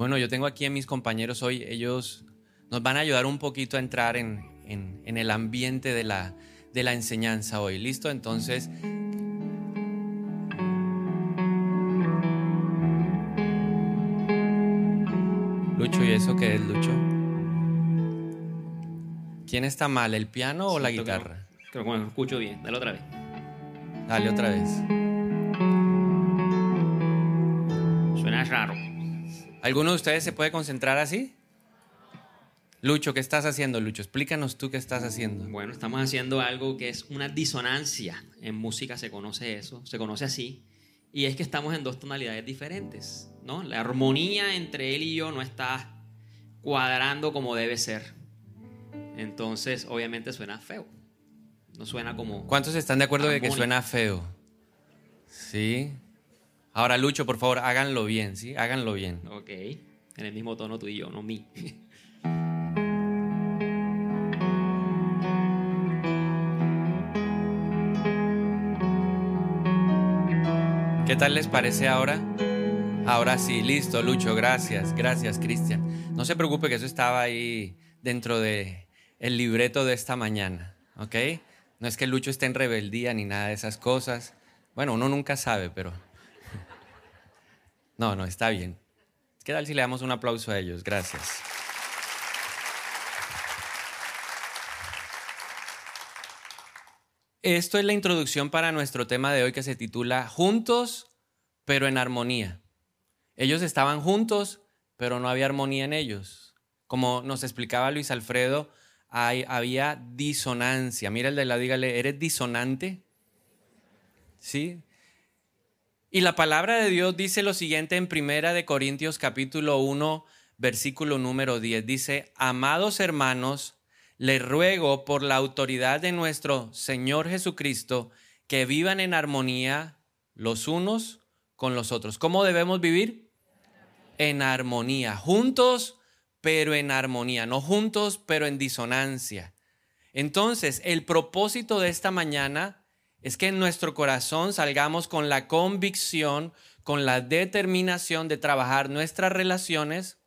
Bueno, yo tengo aquí a mis compañeros hoy, ellos nos van a ayudar un poquito a entrar en, en el ambiente de la, de la enseñanza hoy. ¿Listo? Entonces... Lucho, ¿y eso qué es, Lucho? ¿Quién está mal, el piano o la guitarra? Creo que me escucho bien. Dale otra vez. Dale otra vez. Suena raro. ¿Alguno de ustedes se puede concentrar así? Lucho, ¿qué estás haciendo, Lucho? Explícanos tú qué estás haciendo. Bueno, estamos haciendo algo que es una disonancia. En música se conoce eso, se conoce así. Y es que estamos en dos tonalidades diferentes, ¿no? La armonía entre él y yo no está cuadrando como debe ser. Entonces, obviamente suena feo. No suena como. ¿Cuántos están de acuerdo de que suena feo? Sí. Ahora, Lucho, por favor, háganlo bien, ¿sí? Háganlo bien. Ok. En el mismo tono tú y yo, no mí. ¿Qué tal les parece ahora? Ahora sí, listo, Lucho, gracias, gracias, Cristian. No se preocupe que eso estaba ahí dentro de el libreto de esta mañana, ¿ok? No es que Lucho esté en rebeldía ni nada de esas cosas. Bueno, uno nunca sabe, pero... No, no, está bien. ¿Qué tal si le damos un aplauso a ellos? Gracias. Esto es la introducción para nuestro tema de hoy que se titula Juntos, pero en armonía. Ellos estaban juntos, pero no había armonía en ellos. Como nos explicaba Luis Alfredo, había disonancia. Mira el de la, dígale, ¿eres disonante? ¿Sí? Y la palabra de Dios dice lo siguiente en Primera de Corintios capítulo 1, versículo número 10. Dice, amados hermanos, les ruego por la autoridad de nuestro Señor Jesucristo que vivan en armonía los unos con los otros. ¿Cómo debemos vivir? En armonía, juntos, pero en armonía, no juntos, pero en disonancia. Entonces, el propósito de esta mañana es que en nuestro corazón salgamos con la convicción, con la determinación de trabajar nuestras relaciones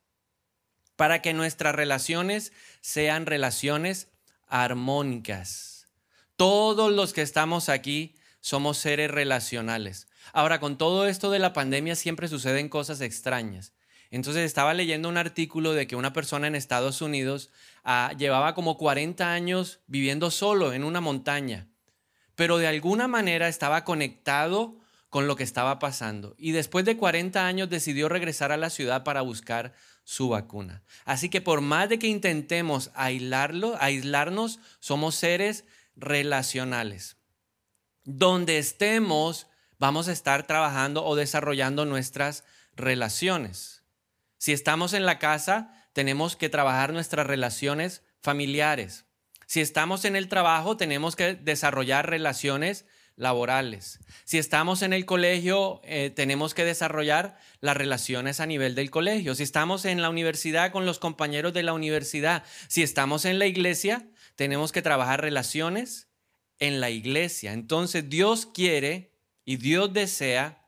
para que nuestras relaciones sean relaciones armónicas. Todos los que estamos aquí somos seres relacionales. Ahora, con todo esto de la pandemia siempre suceden cosas extrañas. Entonces estaba leyendo un artículo de que una persona en Estados Unidos ah, llevaba como 40 años viviendo solo en una montaña, pero de alguna manera estaba conectado con lo que estaba pasando. Y después de 40 años decidió regresar a la ciudad para buscar su vacuna. Así que por más de que intentemos aislarlo, aislarnos, somos seres relacionales. Donde estemos, vamos a estar trabajando o desarrollando nuestras relaciones. Si estamos en la casa, tenemos que trabajar nuestras relaciones familiares. Si estamos en el trabajo, tenemos que desarrollar relaciones laborales. Si estamos en el colegio, eh, tenemos que desarrollar las relaciones a nivel del colegio. Si estamos en la universidad con los compañeros de la universidad. Si estamos en la iglesia, tenemos que trabajar relaciones en la iglesia. Entonces Dios quiere y Dios desea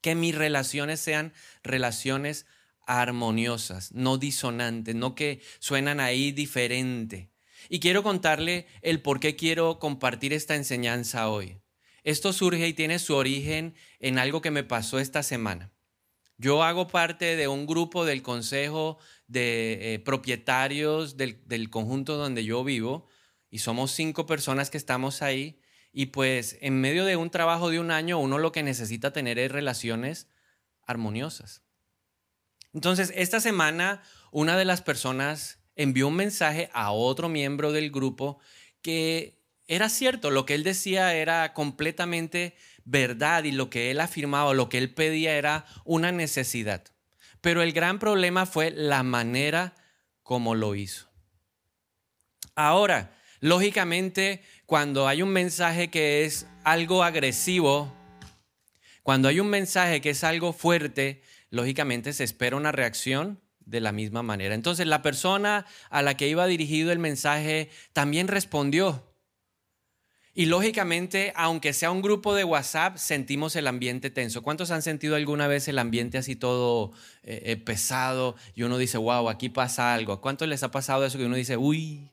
que mis relaciones sean relaciones armoniosas, no disonantes, no que suenan ahí diferente. Y quiero contarle el por qué quiero compartir esta enseñanza hoy. Esto surge y tiene su origen en algo que me pasó esta semana. Yo hago parte de un grupo del consejo de eh, propietarios del, del conjunto donde yo vivo y somos cinco personas que estamos ahí y pues en medio de un trabajo de un año uno lo que necesita tener es relaciones armoniosas. Entonces, esta semana una de las personas envió un mensaje a otro miembro del grupo que era cierto, lo que él decía era completamente verdad y lo que él afirmaba, lo que él pedía era una necesidad. Pero el gran problema fue la manera como lo hizo. Ahora, lógicamente, cuando hay un mensaje que es algo agresivo, cuando hay un mensaje que es algo fuerte, lógicamente se espera una reacción de la misma manera. Entonces la persona a la que iba dirigido el mensaje también respondió. Y lógicamente, aunque sea un grupo de WhatsApp, sentimos el ambiente tenso. ¿Cuántos han sentido alguna vez el ambiente así todo eh, eh, pesado y uno dice, wow, aquí pasa algo? ¿Cuántos les ha pasado eso que uno dice, uy,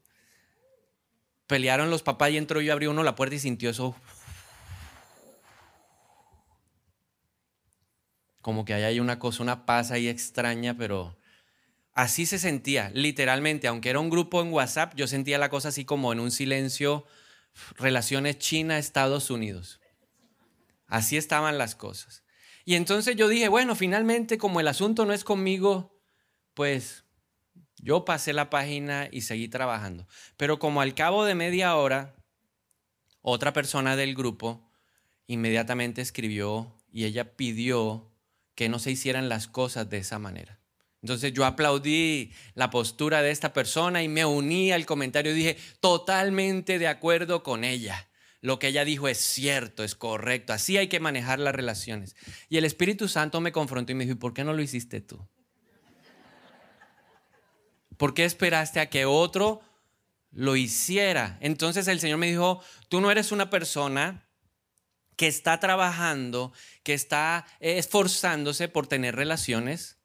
pelearon los papás y entró yo, abrió uno la puerta y sintió eso? Como que hay una cosa, una paz ahí extraña, pero así se sentía, literalmente, aunque era un grupo en WhatsApp, yo sentía la cosa así como en un silencio relaciones China-Estados Unidos. Así estaban las cosas. Y entonces yo dije, bueno, finalmente como el asunto no es conmigo, pues yo pasé la página y seguí trabajando. Pero como al cabo de media hora, otra persona del grupo inmediatamente escribió y ella pidió que no se hicieran las cosas de esa manera. Entonces yo aplaudí la postura de esta persona y me uní al comentario y dije, totalmente de acuerdo con ella. Lo que ella dijo es cierto, es correcto, así hay que manejar las relaciones. Y el Espíritu Santo me confrontó y me dijo, ¿y por qué no lo hiciste tú? ¿Por qué esperaste a que otro lo hiciera? Entonces el Señor me dijo, tú no eres una persona que está trabajando, que está esforzándose por tener relaciones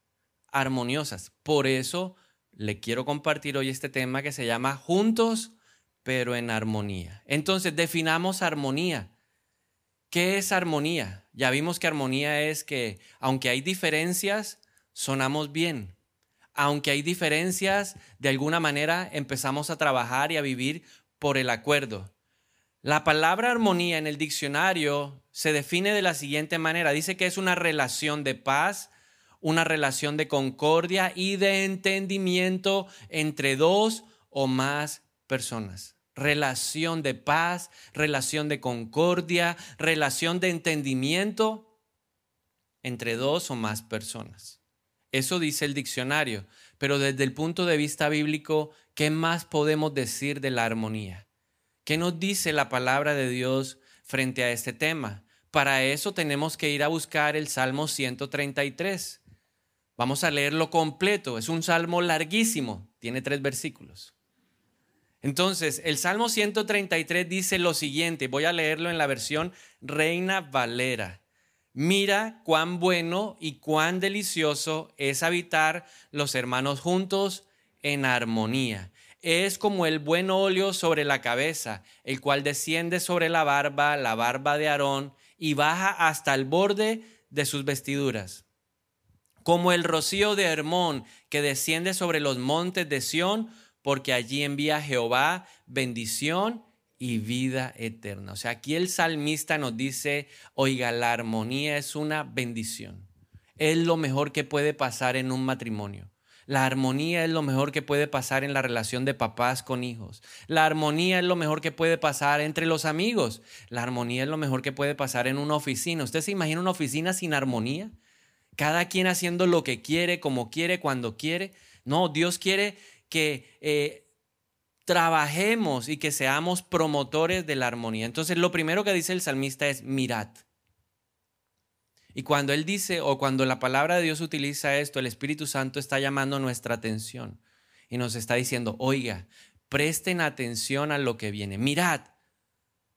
armoniosas. Por eso le quiero compartir hoy este tema que se llama Juntos, pero en armonía. Entonces, definamos armonía. ¿Qué es armonía? Ya vimos que armonía es que, aunque hay diferencias, sonamos bien. Aunque hay diferencias, de alguna manera empezamos a trabajar y a vivir por el acuerdo. La palabra armonía en el diccionario se define de la siguiente manera. Dice que es una relación de paz, una relación de concordia y de entendimiento entre dos o más personas. Relación de paz, relación de concordia, relación de entendimiento entre dos o más personas. Eso dice el diccionario, pero desde el punto de vista bíblico, ¿qué más podemos decir de la armonía? ¿Qué nos dice la palabra de Dios frente a este tema? Para eso tenemos que ir a buscar el Salmo 133. Vamos a leerlo completo. Es un salmo larguísimo. Tiene tres versículos. Entonces, el Salmo 133 dice lo siguiente. Voy a leerlo en la versión Reina Valera. Mira cuán bueno y cuán delicioso es habitar los hermanos juntos en armonía. Es como el buen óleo sobre la cabeza, el cual desciende sobre la barba, la barba de Aarón, y baja hasta el borde de sus vestiduras como el rocío de Hermón que desciende sobre los montes de Sión, porque allí envía Jehová bendición y vida eterna. O sea, aquí el salmista nos dice, oiga, la armonía es una bendición. Es lo mejor que puede pasar en un matrimonio. La armonía es lo mejor que puede pasar en la relación de papás con hijos. La armonía es lo mejor que puede pasar entre los amigos. La armonía es lo mejor que puede pasar en una oficina. ¿Usted se imagina una oficina sin armonía? Cada quien haciendo lo que quiere, como quiere, cuando quiere. No, Dios quiere que eh, trabajemos y que seamos promotores de la armonía. Entonces, lo primero que dice el salmista es mirad. Y cuando él dice, o cuando la palabra de Dios utiliza esto, el Espíritu Santo está llamando nuestra atención y nos está diciendo, oiga, presten atención a lo que viene. Mirad,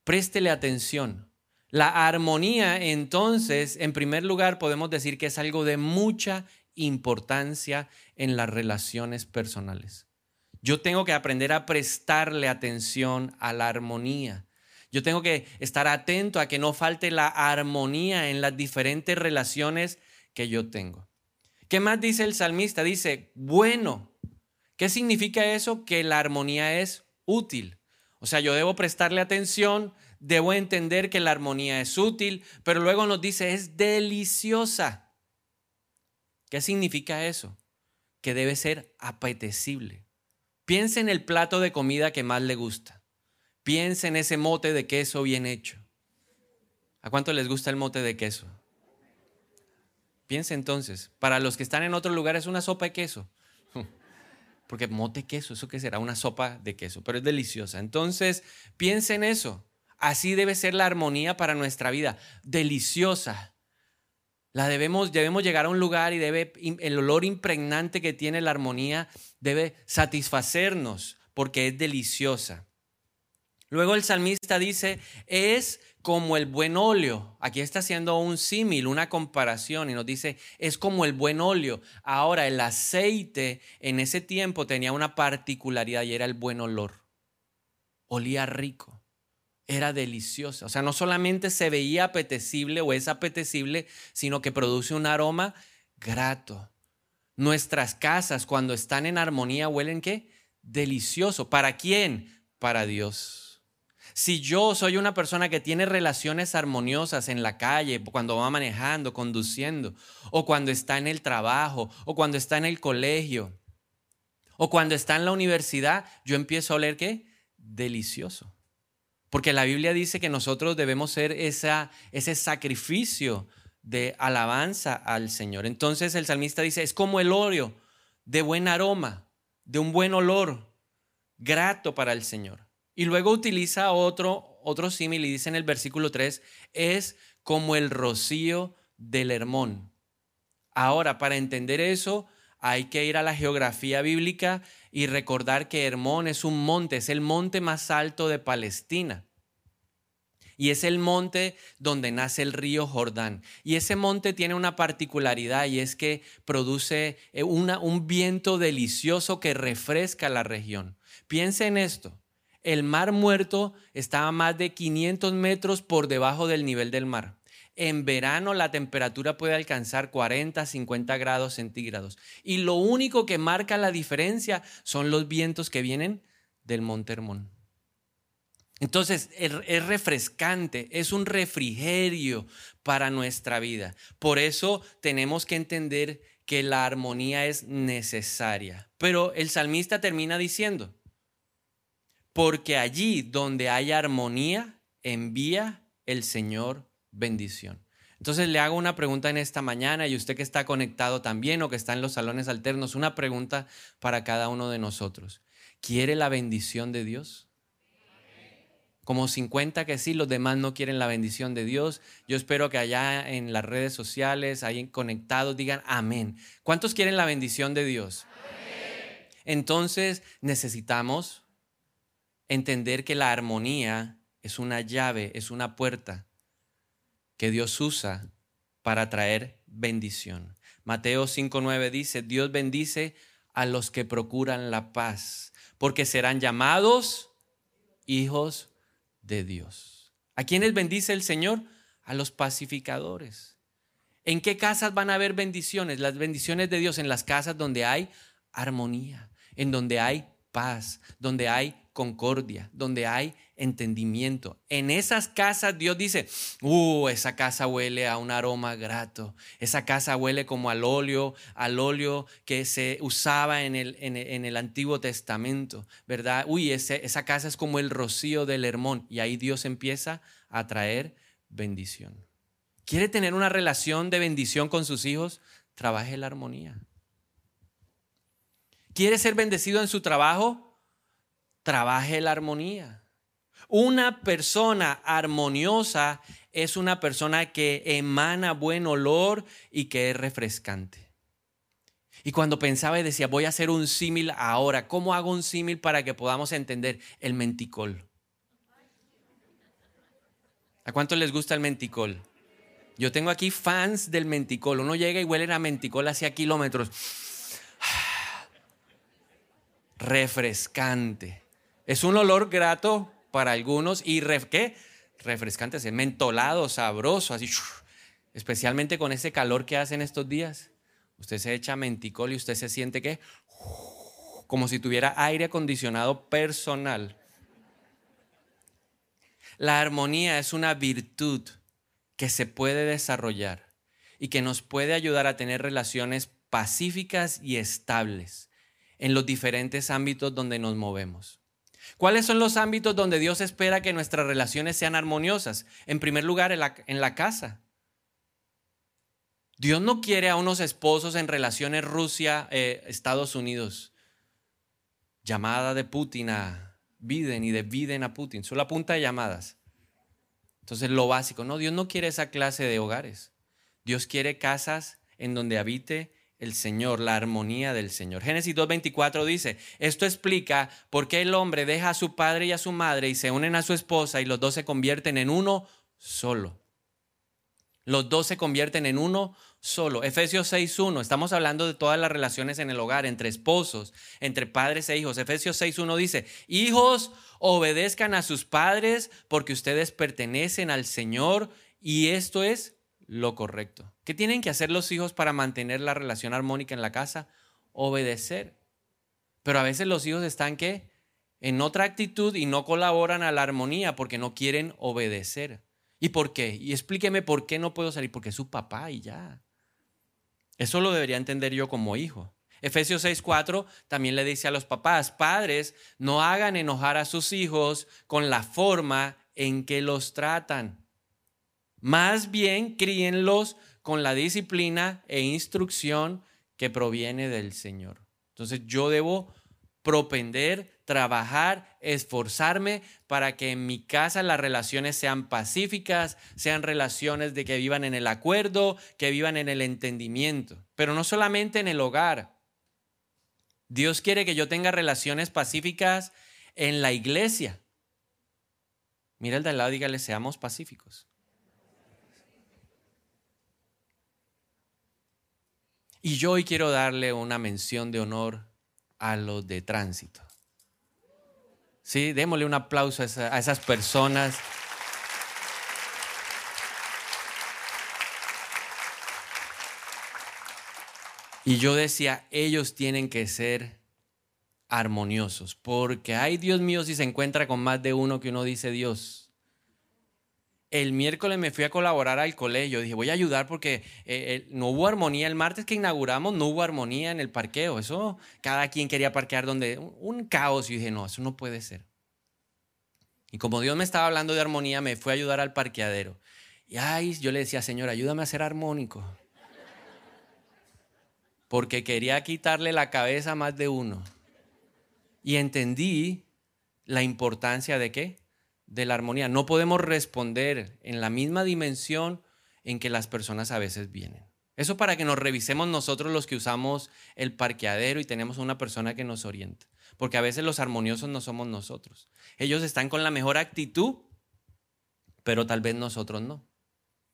préstele atención. La armonía, entonces, en primer lugar, podemos decir que es algo de mucha importancia en las relaciones personales. Yo tengo que aprender a prestarle atención a la armonía. Yo tengo que estar atento a que no falte la armonía en las diferentes relaciones que yo tengo. ¿Qué más dice el salmista? Dice, bueno. ¿Qué significa eso? Que la armonía es útil. O sea, yo debo prestarle atención, debo entender que la armonía es útil, pero luego nos dice es deliciosa. ¿Qué significa eso? Que debe ser apetecible. Piense en el plato de comida que más le gusta. Piense en ese mote de queso bien hecho. ¿A cuánto les gusta el mote de queso? Piense entonces, para los que están en otro lugar es una sopa de queso. Porque mote queso, ¿eso qué será? Una sopa de queso, pero es deliciosa. Entonces, piense en eso. Así debe ser la armonía para nuestra vida, deliciosa. La debemos, debemos llegar a un lugar y debe, el olor impregnante que tiene la armonía debe satisfacernos porque es deliciosa. Luego el salmista dice, es como el buen óleo. Aquí está haciendo un símil, una comparación y nos dice, es como el buen óleo. Ahora, el aceite en ese tiempo tenía una particularidad y era el buen olor. Olía rico, era delicioso. O sea, no solamente se veía apetecible o es apetecible, sino que produce un aroma grato. Nuestras casas cuando están en armonía huelen qué? Delicioso. ¿Para quién? Para Dios. Si yo soy una persona que tiene relaciones armoniosas en la calle, cuando va manejando, conduciendo, o cuando está en el trabajo, o cuando está en el colegio, o cuando está en la universidad, yo empiezo a oler qué? Delicioso. Porque la Biblia dice que nosotros debemos ser esa, ese sacrificio de alabanza al Señor. Entonces el salmista dice, es como el óleo de buen aroma, de un buen olor, grato para el Señor. Y luego utiliza otro, otro símil y dice en el versículo 3, es como el rocío del Hermón. Ahora, para entender eso, hay que ir a la geografía bíblica y recordar que Hermón es un monte, es el monte más alto de Palestina. Y es el monte donde nace el río Jordán. Y ese monte tiene una particularidad y es que produce eh, un viento delicioso que refresca la región. Piense en esto el mar muerto estaba más de 500 metros por debajo del nivel del mar. En verano la temperatura puede alcanzar 40, 50 grados centígrados. Y lo único que marca la diferencia son los vientos que vienen del Monte Hermón. Entonces es refrescante, es un refrigerio para nuestra vida. Por eso tenemos que entender que la armonía es necesaria. Pero el salmista termina diciendo, porque allí donde hay armonía, envía el Señor bendición. Entonces le hago una pregunta en esta mañana y usted que está conectado también o que está en los salones alternos, una pregunta para cada uno de nosotros. ¿Quiere la bendición de Dios? Como 50 que sí, los demás no quieren la bendición de Dios. Yo espero que allá en las redes sociales, ahí conectados, digan amén. ¿Cuántos quieren la bendición de Dios? Entonces necesitamos entender que la armonía es una llave, es una puerta que Dios usa para traer bendición. Mateo 5.9 dice, Dios bendice a los que procuran la paz, porque serán llamados hijos de Dios. ¿A quiénes bendice el Señor? A los pacificadores. ¿En qué casas van a haber bendiciones? Las bendiciones de Dios en las casas donde hay armonía, en donde hay paz, donde hay concordia, donde hay entendimiento. En esas casas Dios dice, uh, esa casa huele a un aroma grato, esa casa huele como al óleo, al óleo que se usaba en el, en, el Antiguo Testamento, ¿verdad? Uy, esa casa es como el rocío del Hermón y ahí Dios empieza a traer bendición. ¿Quiere tener una relación de bendición con sus hijos? Trabaje la armonía. ¿Quiere ser bendecido en su trabajo? trabaje la armonía. Una persona armoniosa es una persona que emana buen olor y que es refrescante. Y cuando pensaba y decía, voy a hacer un símil ahora, ¿cómo hago un símil para que podamos entender el menticol? ¿A cuánto les gusta el menticol? Yo tengo aquí fans del menticol. Uno llega y huele a menticol hacia kilómetros. Refrescante. Es un olor grato para algunos y ¿qué? refrescante, es mentolado, sabroso, así, especialmente con ese calor que hace en estos días. Usted se echa menticol y usted se siente que como si tuviera aire acondicionado personal. La armonía es una virtud que se puede desarrollar y que nos puede ayudar a tener relaciones pacíficas y estables en los diferentes ámbitos donde nos movemos. ¿Cuáles son los ámbitos donde Dios espera que nuestras relaciones sean armoniosas? En primer lugar, en la, casa. Dios no quiere a unos esposos en relaciones Rusia-Estados eh, Unidos. Llamada de Putin a Biden y de Biden a Putin. Solo apunta de llamadas. Entonces, lo básico. No, Dios no quiere esa clase de hogares. Dios quiere casas en donde habite el Señor, la armonía del Señor. Génesis 2.24 dice, esto explica por qué el hombre deja a su padre y a su madre y se unen a su esposa y los dos se convierten en uno solo. Los dos se convierten en uno solo. Efesios 6.1, estamos hablando de todas las relaciones en el hogar, entre esposos, entre padres e hijos. Efesios 6.1 dice, hijos, obedezcan a sus padres porque ustedes pertenecen al Señor y esto es lo correcto. ¿Qué tienen que hacer los hijos para mantener la relación armónica en la casa? Obedecer. Pero a veces los hijos están ¿qué? En otra actitud y no colaboran a la armonía porque no quieren obedecer. ¿Y por qué? Y explíqueme por qué no puedo salir, porque es su papá y ya. Eso lo debería entender yo como hijo. Efesios 6:4 también le dice a los papás, padres, no hagan enojar a sus hijos con la forma en que los tratan. Más bien críenlos con la disciplina e instrucción que proviene del Señor. Entonces yo debo propender, trabajar, esforzarme para que en mi casa las relaciones sean pacíficas, sean relaciones de que vivan en el acuerdo, que vivan en el entendimiento, pero no solamente en el hogar. Dios quiere que yo tenga relaciones pacíficas en la iglesia. Mira el de al lado, dígale, seamos pacíficos. Y yo hoy quiero darle una mención de honor a los de tránsito. Sí, démosle un aplauso a, esas personas. Y yo decía, ellos tienen que ser armoniosos, porque hay Dios mío si se encuentra con más de uno que uno dice Dios el miércoles me fui a colaborar al colegio. Dije, voy a ayudar porque eh, eh, no hubo armonía. El martes que inauguramos no hubo armonía en el parqueo. Eso, cada quien quería parquear donde. Un, caos. Y dije, no, eso no puede ser. Y como Dios me estaba hablando de armonía, me fui a ayudar al parqueadero. Y ay, yo le decía, Señor, ayúdame a ser armónico. Porque quería quitarle la cabeza a más de uno. Y entendí la importancia de qué? De la armonía. No podemos responder en la misma dimensión en que las personas a veces vienen. Eso para que nos revisemos nosotros los que usamos el parqueadero y tenemos una persona que nos orienta. Porque a veces los armoniosos no somos nosotros. Ellos están con la mejor actitud, pero tal vez nosotros no.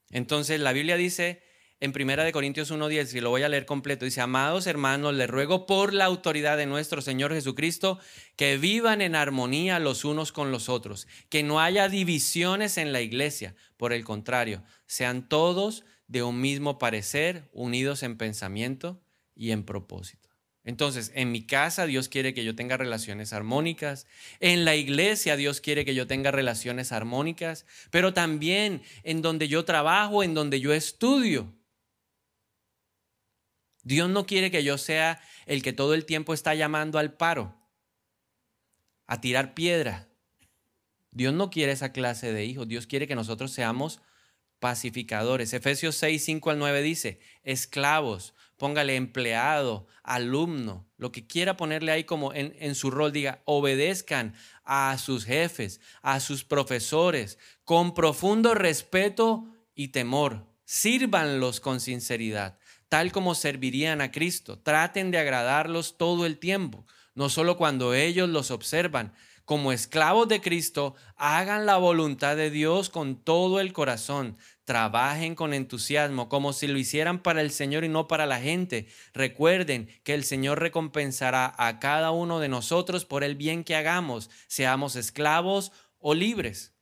Entonces la Biblia dice en Primera de Corintios 1.10, y lo voy a leer completo, dice, amados hermanos, les ruego por la autoridad de nuestro Señor Jesucristo que vivan en armonía los unos con los otros, que no haya divisiones en la iglesia, por el contrario, sean todos de un mismo parecer, unidos en pensamiento y en propósito. Entonces, en mi casa Dios quiere que yo tenga relaciones armónicas, en la iglesia Dios quiere que yo tenga relaciones armónicas, pero también en donde yo trabajo, en donde yo estudio. Dios no quiere que yo sea el que todo el tiempo está llamando al paro, a tirar piedra. Dios no quiere esa clase de hijos. Dios quiere que nosotros seamos pacificadores. Efesios 6, 5 al 9 dice, esclavos, póngale empleado, alumno, lo que quiera ponerle ahí como en, en su rol, diga, obedezcan a sus jefes, a sus profesores, con profundo respeto y temor. Sírvanlos con sinceridad tal como servirían a Cristo. Traten de agradarlos todo el tiempo, no solo cuando ellos los observan. Como esclavos de Cristo, hagan la voluntad de Dios con todo el corazón. Trabajen con entusiasmo, como si lo hicieran para el Señor y no para la gente. Recuerden que el Señor recompensará a cada uno de nosotros por el bien que hagamos, seamos esclavos o libres.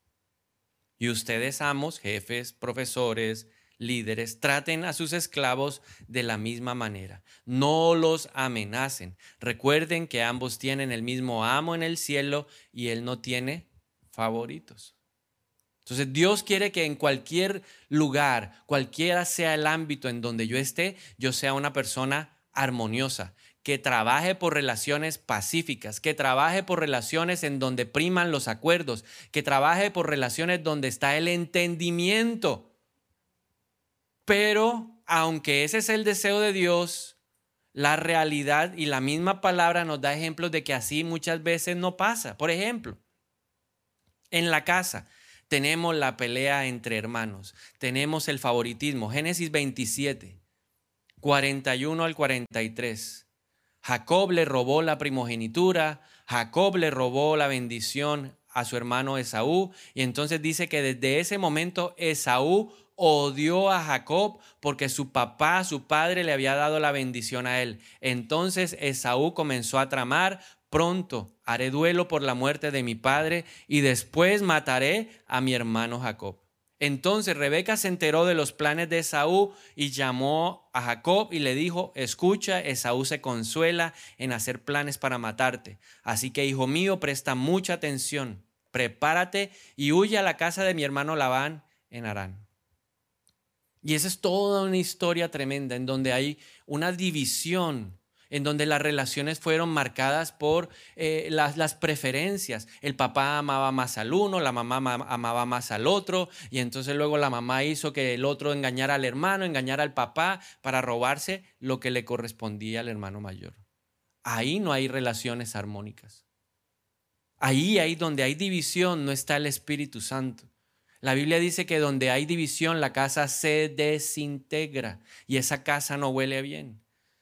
Y ustedes, amos, jefes, profesores, líderes traten a sus esclavos de la misma manera. No los amenacen. Recuerden que ambos tienen el mismo amo en el cielo y él no tiene favoritos. Entonces Dios quiere que en cualquier lugar, cualquiera sea el ámbito en donde yo esté, yo sea una persona armoniosa, que trabaje por relaciones pacíficas, que trabaje por relaciones en donde priman los acuerdos, que trabaje por relaciones donde está el entendimiento pero aunque ese es el deseo de Dios, la realidad y la misma palabra nos da ejemplos de que así muchas veces no pasa. Por ejemplo, en la casa tenemos la pelea entre hermanos, tenemos el favoritismo. Génesis 27. 41 al 43. Jacob le robó la primogenitura, Jacob le robó la bendición a su hermano Esaú, y entonces dice que desde ese momento Esaú odió a Jacob porque su papá, su padre, le había dado la bendición a él. Entonces Esaú comenzó a tramar, pronto haré duelo por la muerte de mi padre y después mataré a mi hermano Jacob. Entonces Rebeca se enteró de los planes de Esaú y llamó a Jacob y le dijo, escucha, Esaú se consuela en hacer planes para matarte. Así que, hijo mío, presta mucha atención, prepárate y huye a la casa de mi hermano Labán en Arán. Y esa es toda una historia tremenda en donde hay una división, en donde las relaciones fueron marcadas por eh, las, las, preferencias. El papá amaba más al uno, la mamá amaba más al otro, y entonces luego la mamá hizo que el otro engañara al hermano, engañara al papá para robarse lo que le correspondía al hermano mayor. Ahí no hay relaciones armónicas. Ahí, ahí donde hay división, no está el Espíritu Santo. La Biblia dice que donde hay división, la casa se desintegra y esa casa no huele bien.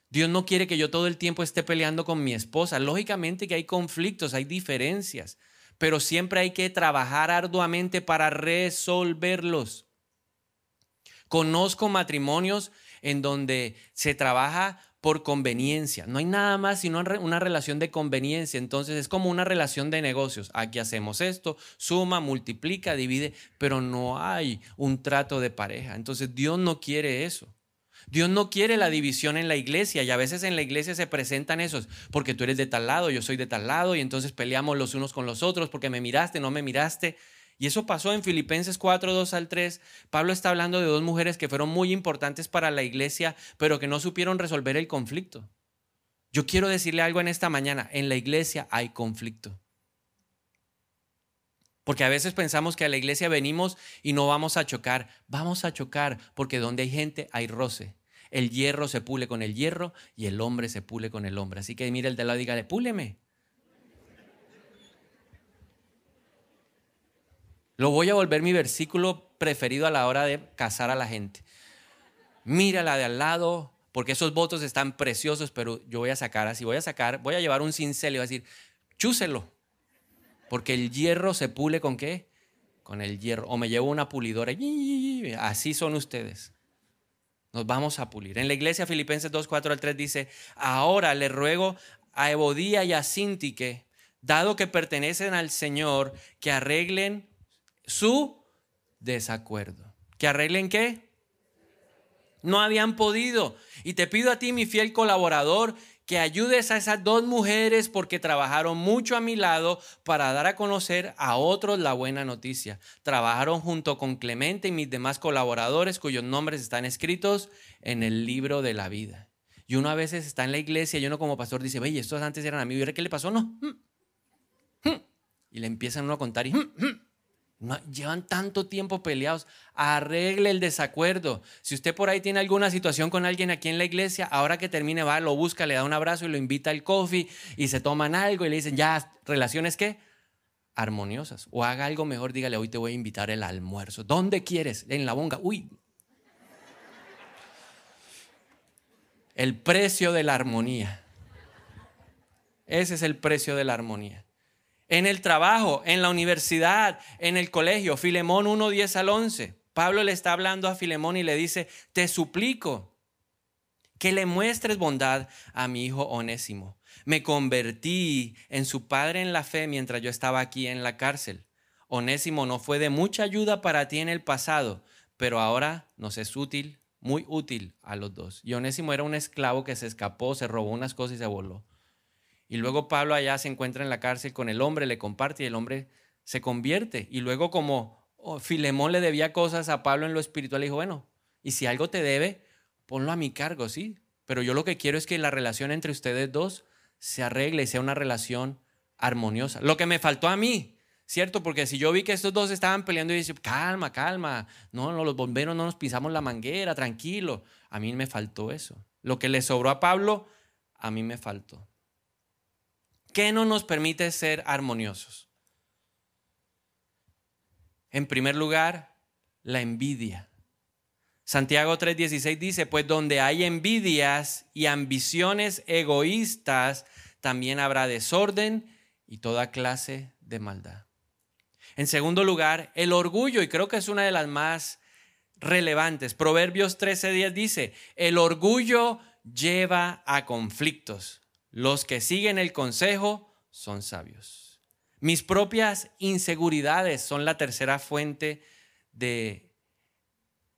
Dios no quiere que yo todo el tiempo esté peleando con mi esposa. Lógicamente que hay conflictos, hay diferencias, pero siempre hay que trabajar arduamente para resolverlos. Conozco matrimonios en donde se trabaja por conveniencia. No hay nada más sino una relación de conveniencia. Entonces es como una relación de negocios. Aquí hacemos esto, suma, multiplica, divide, pero no hay un trato de pareja. Entonces Dios no quiere eso. Dios no quiere la división en la iglesia y a veces en la iglesia se presentan esos, porque tú eres de tal lado, yo soy de tal lado y entonces peleamos los unos con los otros porque me miraste, no me miraste. Y eso pasó en Filipenses 4, 2 al 3. Pablo está hablando de dos mujeres que fueron muy importantes para la iglesia, pero que no supieron resolver el conflicto. Yo quiero decirle algo en esta mañana. En la iglesia hay conflicto. Porque a veces pensamos que a la iglesia venimos y no vamos a chocar. Vamos a chocar porque donde hay gente hay roce. El hierro se pule con el hierro y el hombre se pule con el hombre. Así que mire el de lado y dígale, púleme. Lo voy a volver mi versículo preferido a la hora de casar a la gente. Mira la de al lado, porque esos votos están preciosos, pero yo voy a sacar así, voy a sacar, voy a llevar un cincel y voy a decir, chúselo, porque el hierro se pule con qué? Con el hierro. O me llevo una pulidora, así son ustedes. Nos vamos a pulir. En la iglesia Filipenses 2, 4 al 3 dice, ahora le ruego a Ebodía y a Sintique, dado que pertenecen al Señor, que arreglen su desacuerdo. ¿Que arreglen qué? No habían podido. Y te pido a ti, mi fiel colaborador, que ayudes a esas dos mujeres porque trabajaron mucho a mi lado para dar a conocer a otros la buena noticia. Trabajaron junto con Clemente y mis demás colaboradores cuyos nombres están escritos en el libro de la vida. Y uno a veces está en la iglesia y uno como pastor dice, oye, estos antes eran amigos, ¿y qué le pasó? No. Mm, mm". Y le empiezan uno a contar y... Mm, llevan tanto tiempo peleados. Arregle el desacuerdo. Si usted por ahí tiene alguna situación con alguien aquí en la iglesia, ahora que termine va, lo busca, le da un abrazo y lo invita al coffee y se toman algo y le dicen, ya, relaciones qué? Armoniosas. O haga algo mejor, dígale, hoy te voy a invitar el almuerzo. ¿Dónde quieres? En la bonga. Uy. El precio de la armonía. Ese es el precio de la armonía en el trabajo, en la universidad, en el colegio. Filemón 1, 10 al 11. Pablo le está hablando a Filemón y le dice, te suplico que le muestres bondad a mi hijo Onésimo. Me convertí en su padre en la fe mientras yo estaba aquí en la cárcel. Onésimo no fue de mucha ayuda para ti en el pasado, pero ahora nos es útil, muy útil a los dos. Y Onésimo era un esclavo que se escapó, se robó unas cosas y se voló. Y luego Pablo allá se encuentra en la cárcel con el hombre, le comparte y el hombre se convierte. Y luego como oh, Filemón le debía cosas a Pablo en lo espiritual, le dijo, bueno, y si algo te debe, ponlo a mi cargo, ¿sí? Pero yo lo que quiero es que la relación entre ustedes dos se arregle y sea una relación armoniosa. Lo que me faltó a mí, ¿cierto? Porque si yo vi que estos dos estaban peleando y dice, calma, calma, no, no, los bomberos no nos pisamos la manguera, tranquilo. A mí me faltó eso. Lo que le sobró a Pablo, a mí me faltó. ¿Qué no nos permite ser armoniosos? En primer lugar, la envidia. Santiago 3:16 dice, pues donde hay envidias y ambiciones egoístas, también habrá desorden y toda clase de maldad. En segundo lugar, el orgullo, y creo que es una de las más relevantes. Proverbios 13:10 dice, el orgullo lleva a conflictos. Los que siguen el consejo son sabios. Mis propias inseguridades son la tercera fuente de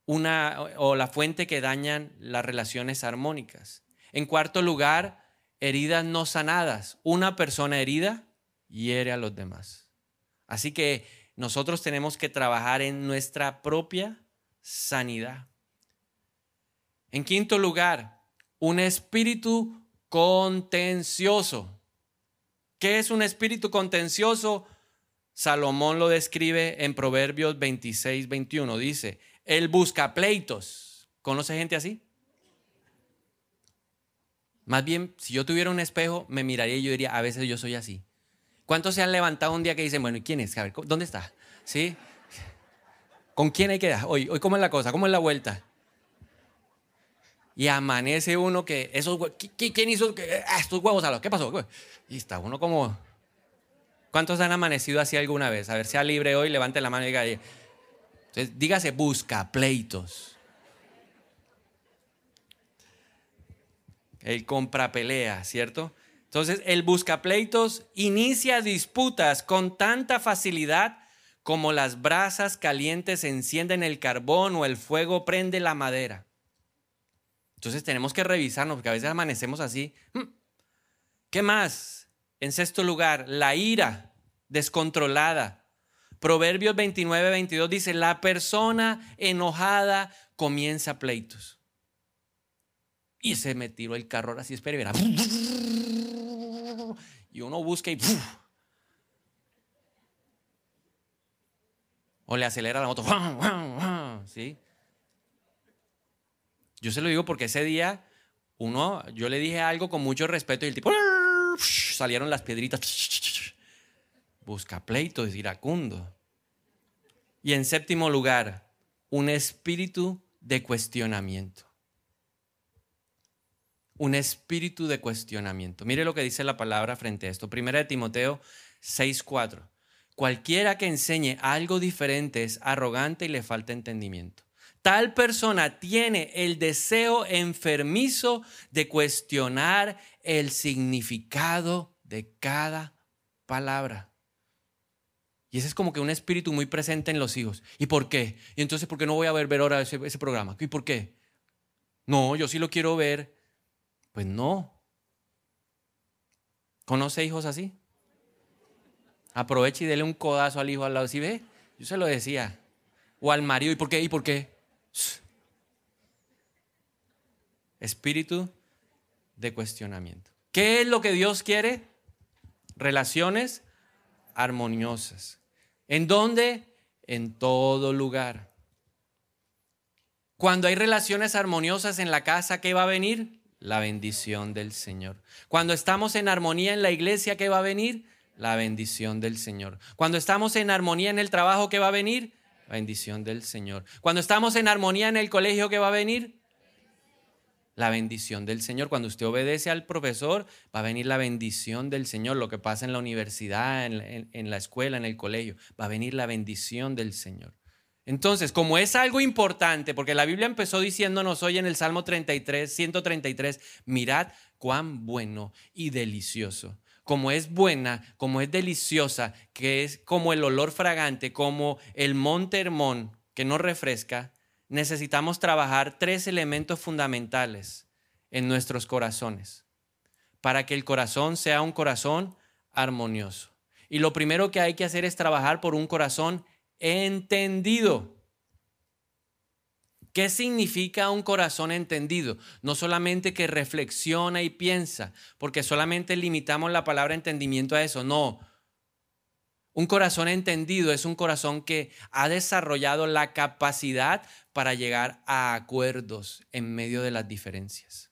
una, o la fuente que dañan las relaciones armónicas. En cuarto lugar, heridas no sanadas. Una persona herida hiere a los demás. Así que nosotros tenemos que trabajar en nuestra propia sanidad. En quinto lugar, un espíritu contencioso. ¿Qué es un espíritu contencioso? Salomón lo describe en Proverbios 26, 21. Dice, el busca pleitos. ¿Conoce gente así? Más bien, si yo tuviera un espejo, me miraría y yo diría, a veces yo soy así. ¿Cuántos se han levantado un día que dicen, bueno, ¿y quién es? A ver, ¿dónde está? ¿Sí? ¿Con quién hay que dar? Hoy, hoy, ¿cómo es la cosa? ¿Cómo es la vuelta? Y amanece uno que, esos, ¿quién hizo ah, estos huevos a los? ¿Qué pasó? Y está uno como, ¿cuántos han amanecido así alguna vez? A ver, sea libre hoy, levante la mano y diga, entonces, dígase busca pleitos. El compra pelea, ¿cierto? Entonces, el busca pleitos inicia disputas con tanta facilidad como las brasas calientes encienden el carbón o el fuego prende la madera. Entonces tenemos que revisarnos porque a veces amanecemos así. Hmm. ¿Qué más? En sexto lugar, la ira descontrolada Proverbios 29, 22 dice, la persona enojada comienza pleitos. Y se me tiró el carro, ahora sí, espere, verá. Y uno busca y... O le acelera la moto. ¿Sí? Yo se lo digo porque ese día uno, yo le dije algo con mucho respeto y el tipo salieron las piedritas busca pleito, es iracundo. Y en séptimo lugar, un espíritu de cuestionamiento. Un espíritu de cuestionamiento. Mire lo que dice la palabra frente a esto. Primera de Timoteo 6:4. Cualquiera que enseñe algo diferente es arrogante y le falta entendimiento. Tal persona tiene el deseo enfermizo de cuestionar el significado de cada palabra. Y ese es como que un espíritu muy presente en los hijos. ¿Y por qué? Y entonces, ¿por qué no voy a ver, ver ahora ese, programa? ¿Y por qué? No, yo sí lo quiero ver. Pues no. ¿Conoce hijos así? Aproveche y dele un codazo al hijo al lado. ¿Sí ve? Yo se lo decía. O al marido. ¿Y por qué? ¿Y por qué? Espíritu de cuestionamiento. ¿Qué es lo que Dios quiere? Relaciones armoniosas. ¿En dónde? En todo lugar. Cuando hay relaciones armoniosas en la casa, ¿qué va a venir? La bendición del Señor. Cuando estamos en armonía en la iglesia, ¿qué va a venir? La bendición del Señor. Cuando estamos en armonía en el trabajo, ¿qué va a venir? La bendición del Señor. Cuando estamos en armonía en el colegio, ¿qué va a venir? la bendición del Señor. Cuando usted obedece al profesor, va a venir la bendición del Señor. Lo que pasa en la universidad, en, la escuela, en el colegio, va a venir la bendición del Señor. Entonces, como es algo importante, porque la Biblia empezó diciéndonos hoy en el Salmo 33, 133, mirad cuán bueno y delicioso. Como es buena, como es deliciosa, que es como el olor fragante, como el monte Hermón que nos refresca, necesitamos trabajar tres elementos fundamentales en nuestros corazones para que el corazón sea un corazón armonioso. Y lo primero que hay que hacer es trabajar por un corazón entendido. ¿Qué significa un corazón entendido? No solamente que reflexiona y piensa, porque solamente limitamos la palabra entendimiento a eso, no. Un corazón entendido es un corazón que ha desarrollado la capacidad para llegar a acuerdos en medio de las diferencias.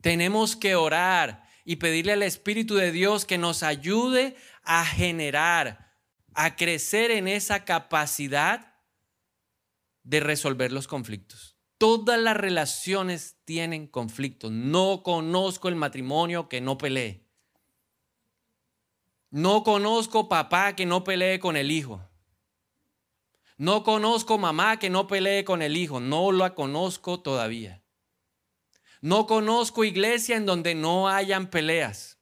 Tenemos que orar y pedirle al Espíritu de Dios que nos ayude a generar, a crecer en esa capacidad de resolver los conflictos. Todas las relaciones tienen conflictos. No conozco el matrimonio que no pelee. No conozco papá que no pelee con el hijo. No conozco mamá que no pelee con el hijo. No la conozco todavía. No conozco iglesia en donde no hayan peleas.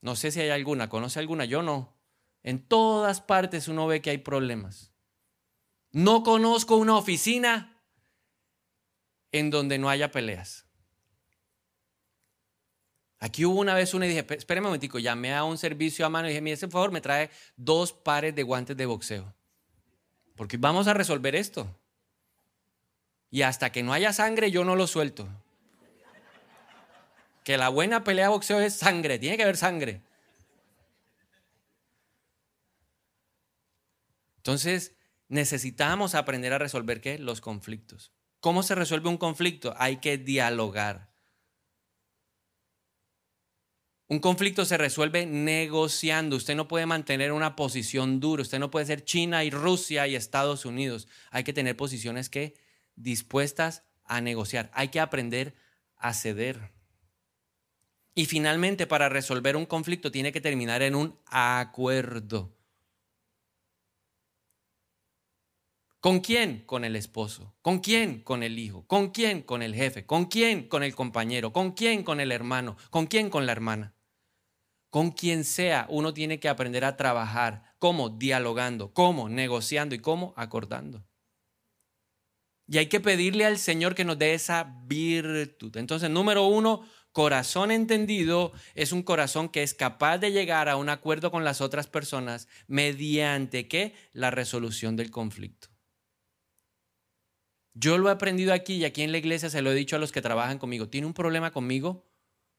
No sé si hay alguna. ¿Conoce alguna? Yo no. En todas partes uno ve que hay problemas. No conozco una oficina en donde no haya peleas. Aquí hubo una vez una y dije, espérame un momentico, llamé a un servicio a mano y dije, mire, por favor, me trae dos pares de guantes de boxeo. Porque vamos a resolver esto. Y hasta que no haya sangre, yo no lo suelto. Que la buena pelea de boxeo es sangre, tiene que haber sangre. Entonces, necesitamos aprender a resolver qué? Los conflictos. ¿Cómo se resuelve un conflicto? Hay que dialogar. Un conflicto se resuelve negociando. Usted no puede mantener una posición dura. Usted no puede ser China y Rusia y Estados Unidos. Hay que tener posiciones que dispuestas a negociar. Hay que aprender a ceder. Y finalmente, para resolver un conflicto tiene que terminar en un acuerdo. ¿Con quién? Con el esposo. ¿Con quién? Con el hijo. ¿Con quién? Con el jefe. ¿Con quién? Con el compañero. ¿Con quién? Con el hermano. ¿Con quién? Con la hermana. Con quien sea, uno tiene que aprender a trabajar. ¿Cómo? Dialogando. ¿Cómo? Negociando. ¿Y cómo? Acordando. Y hay que pedirle al Señor que nos dé esa virtud. Entonces, número uno, corazón entendido es un corazón que es capaz de llegar a un acuerdo con las otras personas mediante qué? La resolución del conflicto. Yo lo he aprendido aquí y aquí en la iglesia se lo he dicho a los que trabajan conmigo. ¿Tiene un problema conmigo?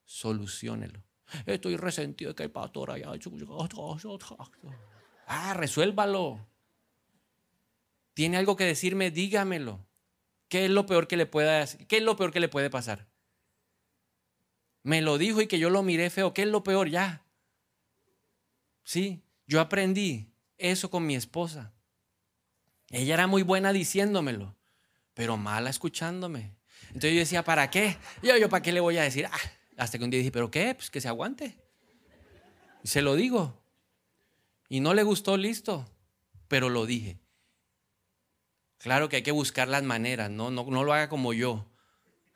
Soluciónelo. Estoy resentido de que el pastor haya hecho. Ah, resuélvalo. ¿Tiene algo que decirme? Dígamelo. ¿Qué es lo peor que le pueda ¿Qué es lo peor que le puede pasar? Me lo dijo y que yo lo miré feo. ¿Qué es lo peor? Ya. Sí, yo aprendí eso con mi esposa. Ella era muy buena diciéndomelo pero mala escuchándome. Entonces yo decía, ¿para qué? Yo, yo, ¿para qué le voy a decir? Ah, hasta que un día dije, ¿pero qué? Pues que se aguante. Y se lo digo. Y no le gustó, listo. Pero lo dije. Claro que hay que buscar las maneras, no, no, no lo haga como yo.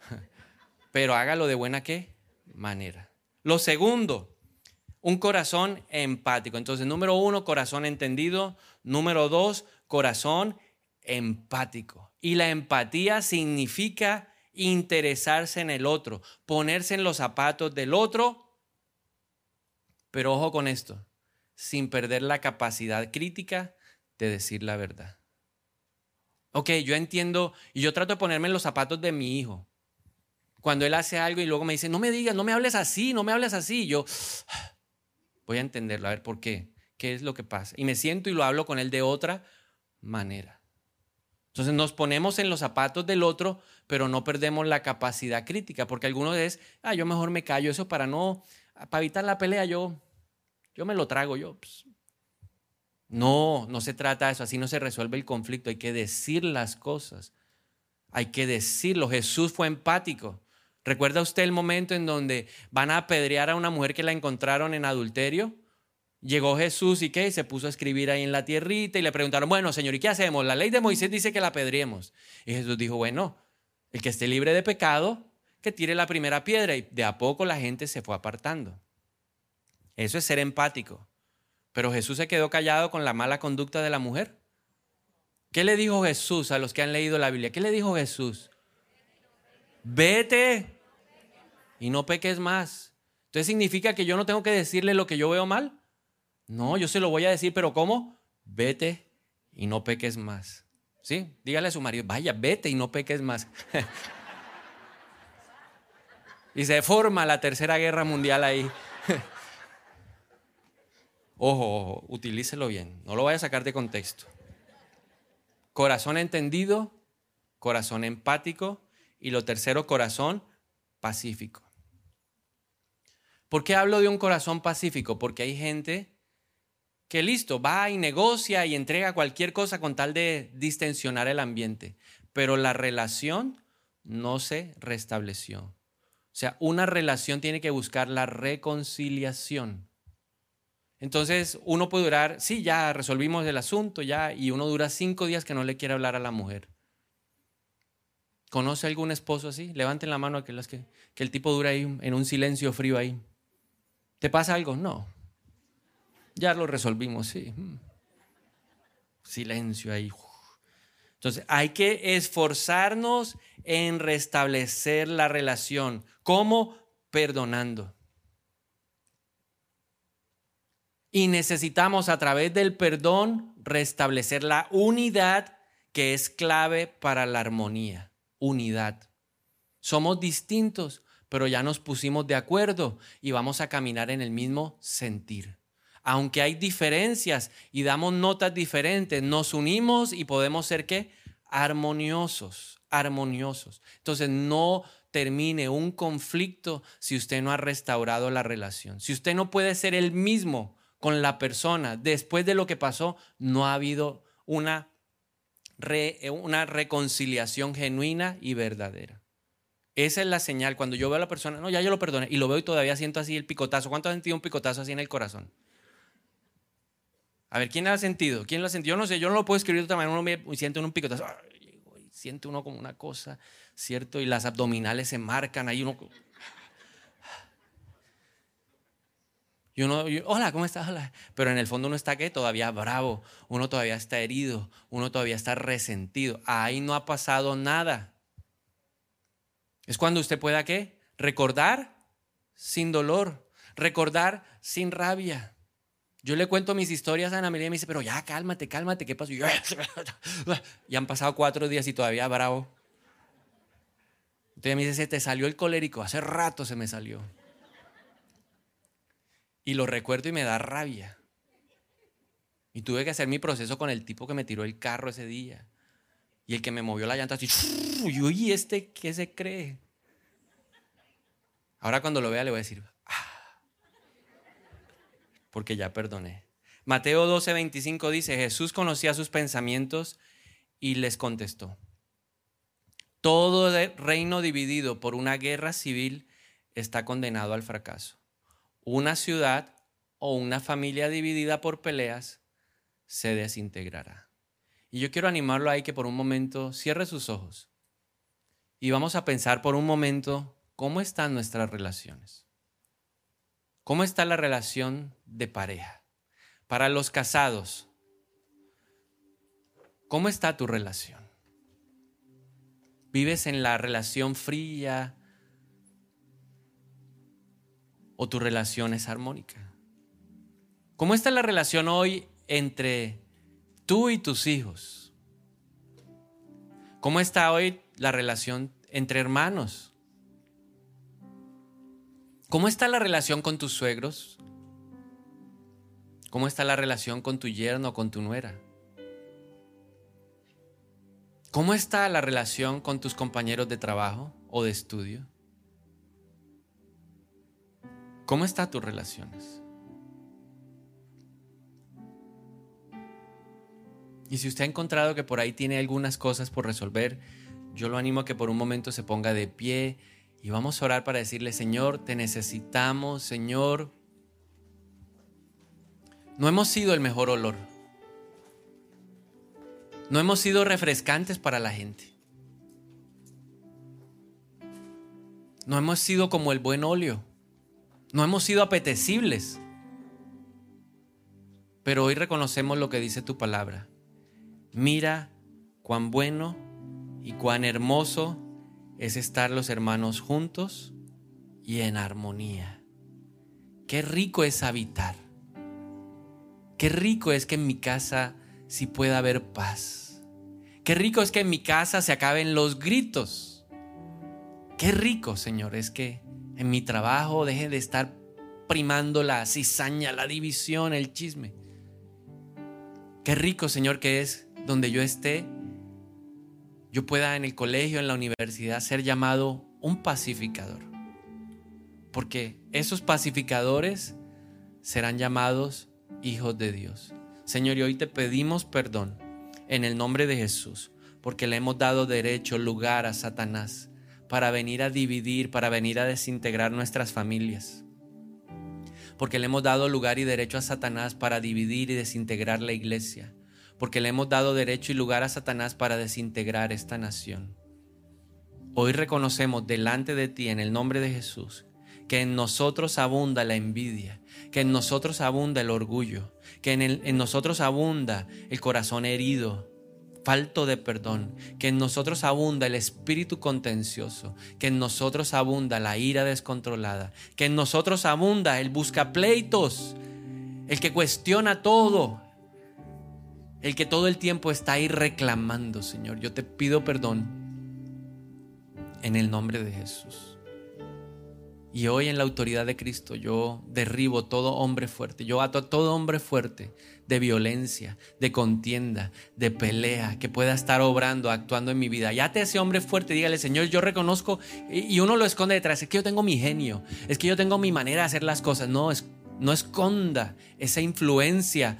Pero hágalo de buena qué? Manera. Lo segundo, un corazón empático. Entonces, número uno, corazón entendido. Número dos, corazón empático. Y la empatía significa interesarse en el otro, ponerse en los zapatos del otro, pero ojo con esto, sin perder la capacidad crítica de decir la verdad. Ok, yo entiendo y yo trato de ponerme en los zapatos de mi hijo. Cuando él hace algo y luego me dice, no me digas, no me hables así, no me hables así, yo voy a entenderlo, a ver por qué, qué es lo que pasa. Y me siento y lo hablo con él de otra manera. Entonces nos ponemos en los zapatos del otro, pero no perdemos la capacidad crítica, porque algunos es, ah, yo mejor me callo, eso para no, para evitar la pelea, yo, yo me lo trago, yo. Pues". No, no se trata de eso, así no se resuelve el conflicto, hay que decir las cosas, hay que decirlo. Jesús fue empático. ¿Recuerda usted el momento en donde van a apedrear a una mujer que la encontraron en adulterio? Llegó Jesús y qué? se puso a escribir ahí en la tierrita y le preguntaron, bueno, Señor, ¿y qué hacemos? La ley de Moisés dice que la apedriemos. Y Jesús dijo, bueno, el que esté libre de pecado, que tire la primera piedra. Y de a poco la gente se fue apartando. Eso es ser empático. Pero Jesús se quedó callado con la mala conducta de la mujer. ¿Qué le dijo Jesús a los que han leído la Biblia? ¿Qué le dijo Jesús? Vete y no peques más. Entonces significa que yo no tengo que decirle lo que yo veo mal. No, yo se lo voy a decir, pero ¿cómo? Vete y no peques más. ¿Sí? Dígale a su marido, vaya, vete y no peques más. y se forma la tercera guerra mundial ahí. ojo, ojo, utilícelo bien, no lo vaya a sacar de contexto. Corazón entendido, corazón empático y lo tercero, corazón pacífico. ¿Por qué hablo de un corazón pacífico? Porque hay gente que listo, va y negocia y entrega cualquier cosa con tal de distensionar el ambiente. Pero la relación no se restableció. O sea, una relación tiene que buscar la reconciliación. Entonces, uno puede durar, sí, ya resolvimos el asunto, ya, y uno dura cinco días que no le quiere hablar a la mujer. ¿Conoce algún esposo así? Levanten la mano a que, que el tipo dura ahí en un silencio frío ahí. ¿Te pasa algo? No. Ya lo resolvimos, sí. Mm. Silencio ahí. Entonces, hay que esforzarnos en restablecer la relación. ¿Cómo? Perdonando. Y necesitamos a través del perdón restablecer la unidad que es clave para la armonía. Unidad. Somos distintos, pero ya nos pusimos de acuerdo y vamos a caminar en el mismo sentir aunque hay diferencias y damos notas diferentes, nos unimos y podemos ser qué? Armoniosos, armoniosos. Entonces no termine un conflicto si usted no ha restaurado la relación. Si usted no puede ser el mismo con la persona después de lo que pasó, no ha habido una, una reconciliación genuina y verdadera. Esa es la señal. Cuando yo veo a la persona, no, ya yo lo perdoné, y lo veo y todavía siento así el picotazo. ¿Cuánto ha sentido un picotazo así en el corazón? A ver, ¿quién lo ha sentido? ¿Quién lo ha sentido? Yo no sé, yo no lo puedo escribir de otra manera. Uno me siente un picotazo. Siente uno como una cosa, ¿cierto? Y las abdominales se marcan. Ahí uno. Y uno, hola, ¿cómo estás? Pero en el fondo uno está ¿qué? todavía bravo, uno todavía está herido, uno todavía está resentido. Ahí no ha pasado nada. Es cuando usted pueda qué? Recordar sin dolor, recordar sin rabia. Yo le cuento mis historias a Ana María y me dice, pero ya, cálmate, cálmate, ¿qué pasó? Y, han pasado cuatro días y todavía bravo. Entonces me dice, se te salió el colérico, hace rato se me salió. Y lo recuerdo y me da rabia. Y tuve que hacer mi proceso con el tipo que me tiró el carro ese día. Y el que me movió la llanta así. Y ¿este qué se cree? Ahora cuando lo vea le voy a decir, porque ya perdoné. Mateo 12, 25 dice, Jesús conocía sus pensamientos y les contestó, todo reino dividido por una guerra civil está condenado al fracaso. Una ciudad o una familia dividida por peleas se desintegrará. Y yo quiero animarlo ahí que por un momento cierre sus ojos y vamos a pensar por un momento cómo están nuestras relaciones. ¿Cómo está la relación de pareja? Para los casados, ¿cómo está tu relación? ¿Vives en la relación fría o tu relación es armónica? ¿Cómo está la relación hoy entre tú y tus hijos? ¿Cómo está hoy la relación entre hermanos? ¿Cómo está la relación con tus suegros? ¿Cómo está la relación con tu yerno o con tu nuera? ¿Cómo está la relación con tus compañeros de trabajo o de estudio? ¿Cómo están tus relaciones? Y si usted ha encontrado que por ahí tiene algunas cosas por resolver, yo lo animo a que por un momento se ponga de pie y vamos a orar para decirle, Señor, te necesitamos, Señor. No hemos sido el mejor olor. No hemos sido refrescantes para la gente. No hemos sido como el buen óleo. No hemos sido apetecibles. Pero hoy reconocemos lo que dice tu palabra. Mira cuán bueno y cuán hermoso es estar los hermanos juntos y en armonía. Qué rico es habitar. Qué rico es que en mi casa sí pueda haber paz. Qué rico es que en mi casa se acaben los gritos. Qué rico, Señor, es que en mi trabajo deje de estar primando la cizaña, la división, el chisme. Qué rico, Señor, que es donde yo esté yo pueda en el colegio, en la universidad, ser llamado un pacificador. Porque esos pacificadores serán llamados hijos de Dios. Señor, y hoy te pedimos perdón en el nombre de Jesús, porque le hemos dado derecho, lugar a Satanás para venir a dividir, para venir a desintegrar nuestras familias. Porque le hemos dado lugar y derecho a Satanás para dividir y desintegrar la iglesia. Porque le hemos dado derecho y lugar a Satanás para desintegrar esta nación. Hoy reconocemos delante de ti, en el nombre de Jesús, que en nosotros abunda la envidia, que en nosotros abunda el orgullo, que en, en nosotros abunda el corazón herido, falto de perdón, que en nosotros abunda el espíritu contencioso, que en nosotros abunda la ira descontrolada, que en nosotros abunda el buscapleitos, el que cuestiona todo, el que todo el tiempo está ahí reclamando, Señor. Yo te pido perdón en el nombre de Jesús. Y hoy en la autoridad de Cristo yo derribo todo hombre fuerte, yo ato a todo hombre fuerte de violencia, de contienda, de pelea, que pueda estar obrando, actuando en mi vida. Ya te ese hombre fuerte, dígale, Señor, yo reconozco, y uno lo esconde detrás, es que yo tengo mi genio, es que yo tengo mi manera de hacer las cosas. No, es, no esconda esa influencia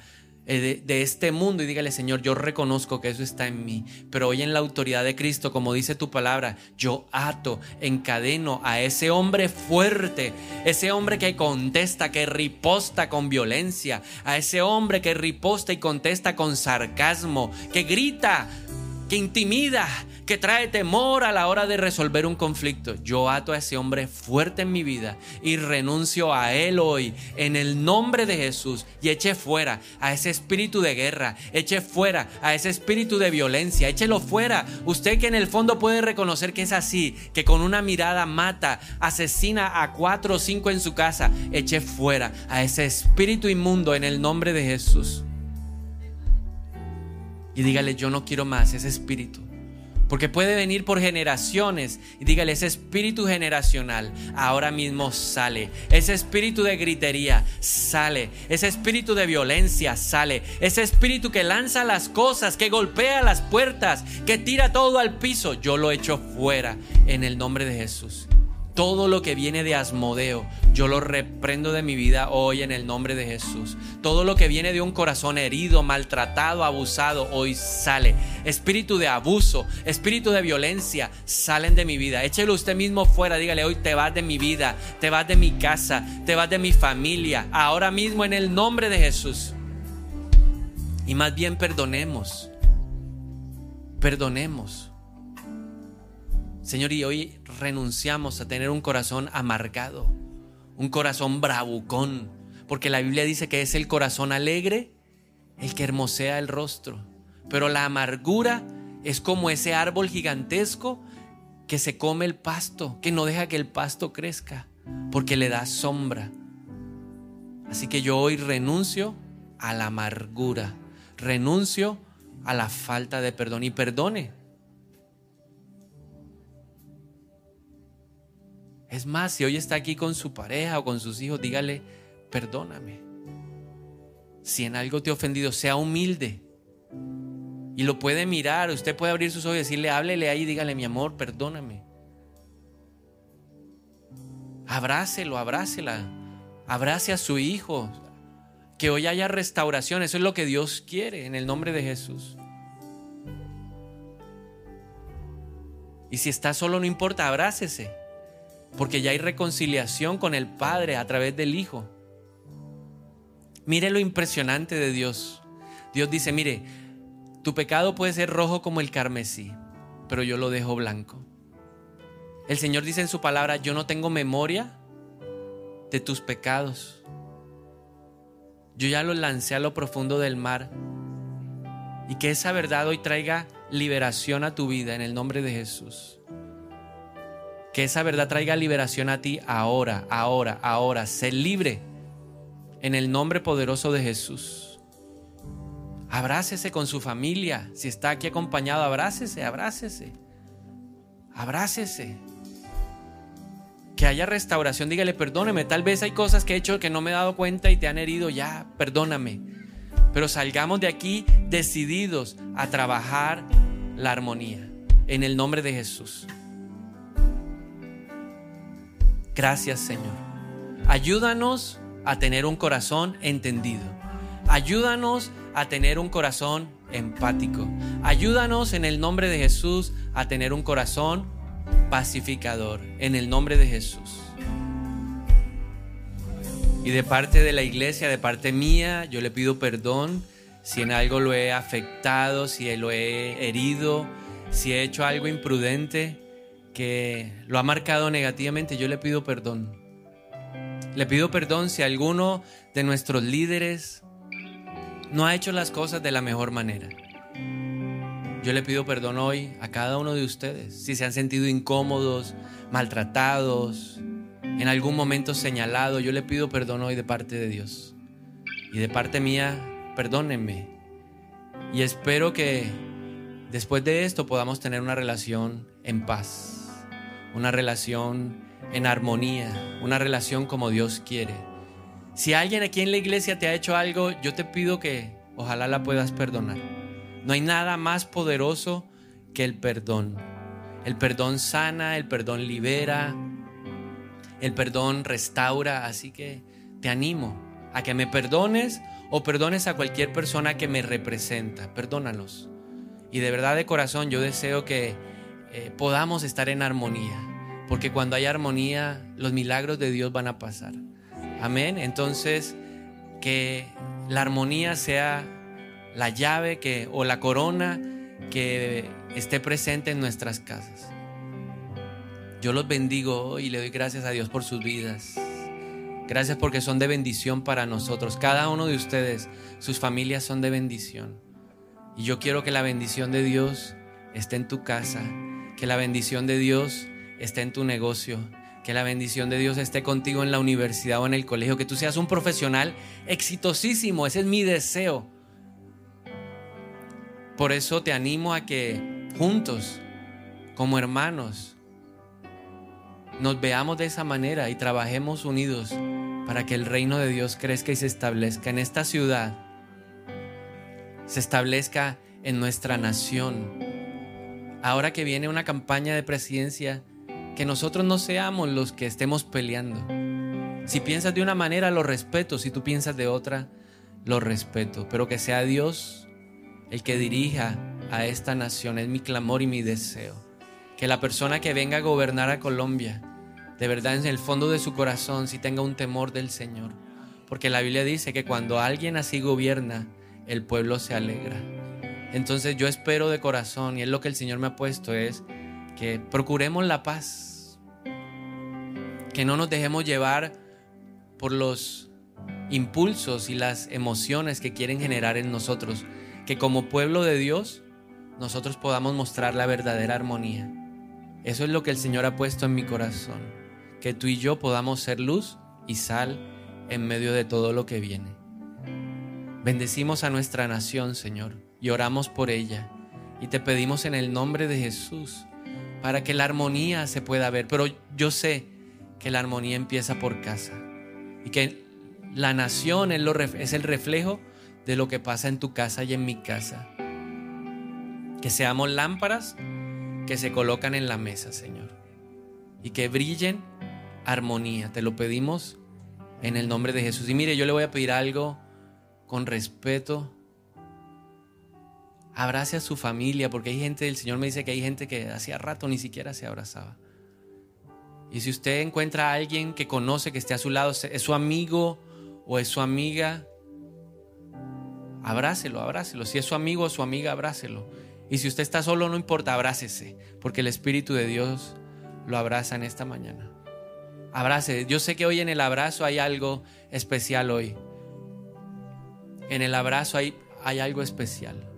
eh, de, este mundo y dígale, Señor, yo reconozco que eso está en mí, pero hoy en la autoridad de Cristo, como dice tu palabra, yo ato, encadeno a ese hombre fuerte, ese hombre que contesta, que riposta con violencia, a ese hombre que riposta y contesta con sarcasmo, que grita, que intimida, que trae temor a la hora de resolver un conflicto. Yo ato a ese hombre fuerte en mi vida y renuncio a él hoy en el nombre de Jesús y eche fuera a ese espíritu de guerra, eche fuera a ese espíritu de violencia, échelo fuera. Usted que en el fondo puede reconocer que es así, que con una mirada mata, asesina a cuatro o cinco en su casa, eche fuera a ese espíritu inmundo en el nombre de Jesús. Y dígale, yo no quiero más ese espíritu. Porque puede venir por generaciones. Y dígale, ese espíritu generacional ahora mismo sale. Ese espíritu de gritería sale. Ese espíritu de violencia sale. Ese espíritu que lanza las cosas, que golpea las puertas, que tira todo al piso. Yo lo echo fuera en el nombre de Jesús. Todo lo que viene de Asmodeo, yo lo reprendo de mi vida hoy en el nombre de Jesús. Todo lo que viene de un corazón herido, maltratado, abusado, hoy sale. Espíritu de abuso, espíritu de violencia, salen de mi vida. Échelo usted mismo fuera, dígale, hoy te vas de mi vida, te vas de mi casa, te vas de mi familia, ahora mismo en el nombre de Jesús. Y más bien perdonemos, perdonemos Señor, y hoy renunciamos a tener un corazón amargado, un corazón bravucón, porque la Biblia dice que es el corazón alegre el que hermosea el rostro. Pero la amargura es como ese árbol gigantesco que se come el pasto, que no deja que el pasto crezca, porque le da sombra. Así que yo hoy renuncio a la amargura, renuncio a la falta de perdón y perdone Es más, si hoy está aquí con su pareja o con sus hijos, dígale, perdóname. Si en algo te he ofendido, sea humilde. Y lo puede mirar, usted puede abrir sus ojos y decirle, háblele ahí, dígale, mi amor, perdóname. Abrácelo, abrácela. Abrace a su hijo. Que hoy haya restauración. Eso es lo que Dios quiere en el nombre de Jesús. Y si está solo, no importa, abrácese. Porque ya hay reconciliación con el Padre a través del Hijo. Mire lo impresionante de Dios. Dios dice, mire, tu pecado puede ser rojo como el carmesí, pero yo lo dejo blanco. El Señor dice en su palabra, yo no tengo memoria de tus pecados. Yo ya los lancé a lo profundo del mar. Y que esa verdad hoy traiga liberación a tu vida en el nombre de Jesús. Que esa verdad traiga liberación a ti ahora, ahora, ahora. Sé libre en el nombre poderoso de Jesús. Abrácese con su familia. Si está aquí acompañado, abrácese, abrácese. Abrácese. Que haya restauración, dígale, perdóneme. Tal vez hay cosas que he hecho que no me he dado cuenta y te han herido. Ya, perdóname. Pero salgamos de aquí decididos a trabajar la armonía. En el nombre de Jesús. Gracias Señor. Ayúdanos a tener un corazón entendido. Ayúdanos a tener un corazón empático. Ayúdanos en el nombre de Jesús a tener un corazón pacificador. En el nombre de Jesús. Y de parte de la iglesia, de parte mía, yo le pido perdón si en algo lo he afectado, si lo he herido, si he hecho algo imprudente que lo ha marcado negativamente, yo le pido perdón. Le pido perdón si alguno de nuestros líderes no ha hecho las cosas de la mejor manera. Yo le pido perdón hoy a cada uno de ustedes si se han sentido incómodos, maltratados, en algún momento señalado. Yo le pido perdón hoy de parte de Dios. Y de parte mía, perdónenme. Y espero que después de esto podamos tener una relación en paz, una relación en armonía, una relación como Dios quiere. Si alguien aquí en la iglesia te ha hecho algo, yo te pido que ojalá la puedas perdonar. No hay nada más poderoso que el perdón. El perdón sana, el perdón libera, el perdón restaura, así que te animo a que me perdones o perdones a cualquier persona que me representa. Perdónalos. Y de verdad de corazón yo deseo que eh, podamos estar en armonía porque cuando hay armonía, los milagros de Dios van a pasar. Amén. Entonces, que la armonía sea la llave que, o la corona que esté presente en nuestras casas. Yo los bendigo y le doy gracias a Dios por sus vidas. Gracias porque son de bendición para nosotros. Cada uno de ustedes, sus familias son de bendición. Y yo quiero que la bendición de Dios esté en tu casa, que la bendición de Dios esté en tu negocio, que la bendición de Dios esté contigo en la universidad o en el colegio, que tú seas un profesional exitosísimo, ese es mi deseo. Por eso te animo a que juntos, como hermanos, nos veamos de esa manera y trabajemos unidos para que el reino de Dios crezca y se establezca en esta ciudad, se establezca en nuestra nación. Ahora que viene una campaña de presidencia, que nosotros no seamos los que estemos peleando. Si piensas de una manera, lo respeto. Si tú piensas de otra, lo respeto. Pero que sea Dios el que dirija a esta nación. Es mi clamor y mi deseo. Que la persona que venga a gobernar a Colombia, de verdad en el fondo de su corazón, si tenga un temor del Señor. Porque la Biblia dice que cuando alguien así gobierna, el pueblo se alegra. Entonces yo espero de corazón, y es lo que el Señor me ha puesto, es que procuremos la paz, que no nos dejemos llevar por los impulsos y las emociones que quieren generar en nosotros, que como pueblo de Dios nosotros podamos mostrar la verdadera armonía. Eso es lo que el Señor ha puesto en mi corazón, que tú y yo podamos ser luz y sal en medio de todo lo que viene. Bendecimos a nuestra nación, Señor, y oramos por ella. Y te pedimos en el nombre de Jesús para que la armonía se pueda ver. Pero yo sé que la armonía empieza por casa y que la nación es, el reflejo de lo que pasa en tu casa y en mi casa. Que seamos lámparas que se colocan en la mesa, Señor. Y que brillen armonía. Te lo pedimos en el nombre de Jesús. Y mire, yo le voy a pedir algo con respeto Abrace a su familia, porque hay gente, el Señor me dice que hay gente que hacía rato ni siquiera se abrazaba. Y si usted encuentra a alguien que conoce, que esté a su lado, es su amigo o es su amiga, abrácelo, abrácelo. Si es su amigo o su amiga, abrácelo. Y si usted está solo, no importa, abrácese, porque el Espíritu de Dios lo abraza en esta mañana. Abrace. Yo sé que hoy en el abrazo hay algo especial hoy. En el abrazo hay, hay algo especial.